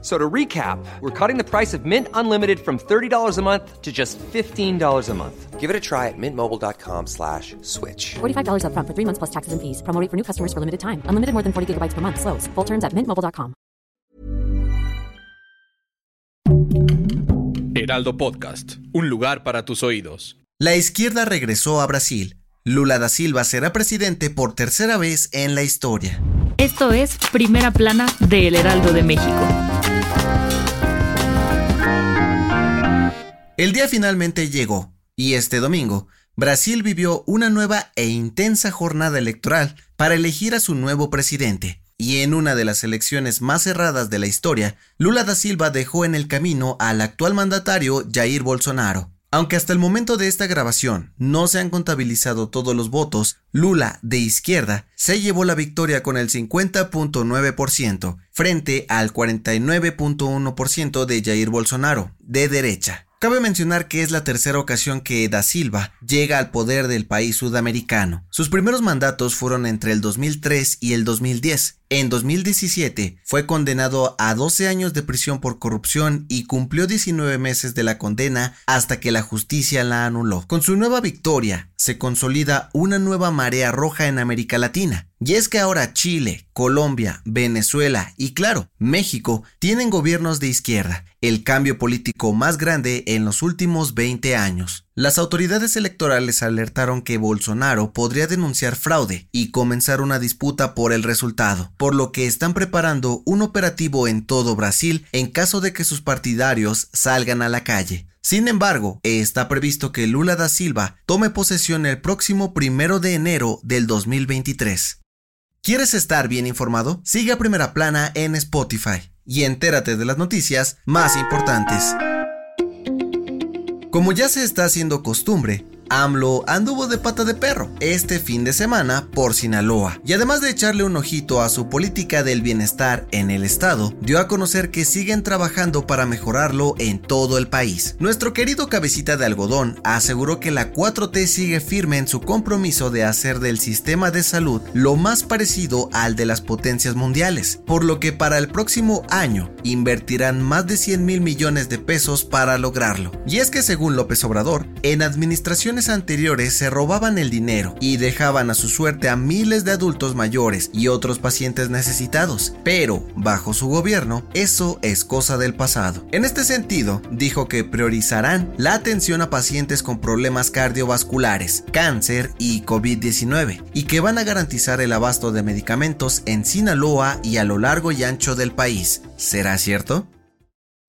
So to recap, we're cutting the price of Mint Unlimited from $30 a month to just $15 a month. Give it a try at mintmobile.com slash switch. $45 upfront for three months plus taxes and fees. Promo rate for new customers for limited time. Unlimited more than 40 gigabytes per month. Slows. Full terms at mintmobile.com. Heraldo Podcast, un lugar para tus oídos. La izquierda regresó a Brasil. Lula da Silva será presidente por tercera vez en la historia. Esto es Primera Plana de El Heraldo de México. El día finalmente llegó, y este domingo, Brasil vivió una nueva e intensa jornada electoral para elegir a su nuevo presidente. Y en una de las elecciones más cerradas de la historia, Lula da Silva dejó en el camino al actual mandatario Jair Bolsonaro. Aunque hasta el momento de esta grabación no se han contabilizado todos los votos, Lula, de izquierda, se llevó la victoria con el 50.9% frente al 49.1% de Jair Bolsonaro, de derecha. Cabe mencionar que es la tercera ocasión que Da Silva llega al poder del país sudamericano. Sus primeros mandatos fueron entre el 2003 y el 2010. En 2017 fue condenado a 12 años de prisión por corrupción y cumplió 19 meses de la condena hasta que la justicia la anuló. Con su nueva victoria se consolida una nueva marea roja en América Latina. Y es que ahora Chile, Colombia, Venezuela y claro, México tienen gobiernos de izquierda, el cambio político más grande en los últimos 20 años. Las autoridades electorales alertaron que Bolsonaro podría denunciar fraude y comenzar una disputa por el resultado, por lo que están preparando un operativo en todo Brasil en caso de que sus partidarios salgan a la calle. Sin embargo, está previsto que Lula da Silva tome posesión el próximo primero de enero del 2023. ¿Quieres estar bien informado? Sigue a Primera Plana en Spotify y entérate de las noticias más importantes. Como ya se está haciendo costumbre, AMLO anduvo de pata de perro este fin de semana por Sinaloa y además de echarle un ojito a su política del bienestar en el estado, dio a conocer que siguen trabajando para mejorarlo en todo el país. Nuestro querido cabecita de algodón aseguró que la 4T sigue firme en su compromiso de hacer del sistema de salud lo más parecido al de las potencias mundiales, por lo que para el próximo año invertirán más de 100 mil millones de pesos para lograrlo. Y es que según López Obrador, en administración anteriores se robaban el dinero y dejaban a su suerte a miles de adultos mayores y otros pacientes necesitados, pero bajo su gobierno eso es cosa del pasado. En este sentido, dijo que priorizarán la atención a pacientes con problemas cardiovasculares, cáncer y COVID-19 y que van a garantizar el abasto de medicamentos en Sinaloa y a lo largo y ancho del país. ¿Será cierto?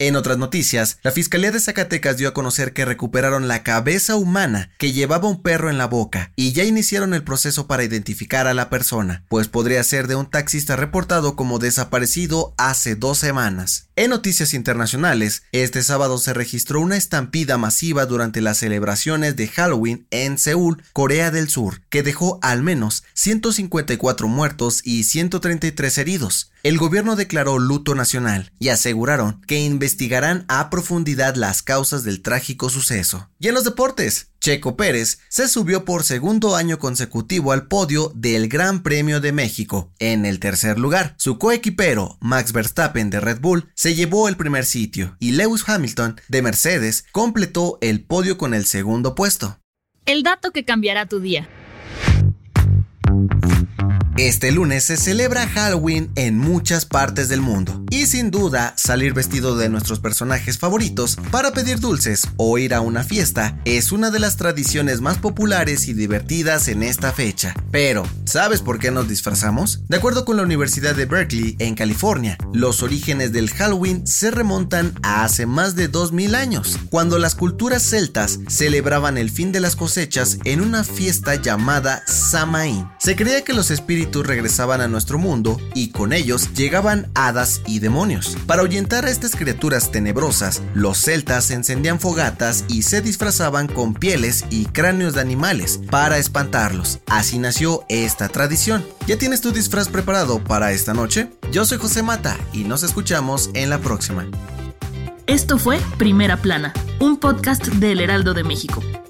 En otras noticias, la Fiscalía de Zacatecas dio a conocer que recuperaron la cabeza humana que llevaba un perro en la boca y ya iniciaron el proceso para identificar a la persona, pues podría ser de un taxista reportado como desaparecido hace dos semanas. En noticias internacionales, este sábado se registró una estampida masiva durante las celebraciones de Halloween en Seúl, Corea del Sur, que dejó al menos 154 muertos y 133 heridos. El gobierno declaró luto nacional y aseguraron que investigarán a profundidad las causas del trágico suceso. Y en los deportes, Checo Pérez se subió por segundo año consecutivo al podio del Gran Premio de México. En el tercer lugar, su coequipero Max Verstappen de Red Bull se llevó el primer sitio y Lewis Hamilton de Mercedes completó el podio con el segundo puesto. El dato que cambiará tu día. Este lunes se celebra Halloween en muchas partes del mundo y sin duda salir vestido de nuestros personajes favoritos para pedir dulces o ir a una fiesta es una de las tradiciones más populares y divertidas en esta fecha. Pero, ¿sabes por qué nos disfrazamos? De acuerdo con la Universidad de Berkeley en California, los orígenes del Halloween se remontan a hace más de 2000 años, cuando las culturas celtas celebraban el fin de las cosechas en una fiesta llamada Samaín. Se creía que los espíritus regresaban a nuestro mundo y con ellos llegaban hadas y demonios. Para ahuyentar a estas criaturas tenebrosas, los celtas encendían fogatas y se disfrazaban con pieles y cráneos de animales para espantarlos. Así nació esta tradición. ¿Ya tienes tu disfraz preparado para esta noche? Yo soy José Mata y nos escuchamos en la próxima. Esto fue Primera Plana, un podcast del Heraldo de México.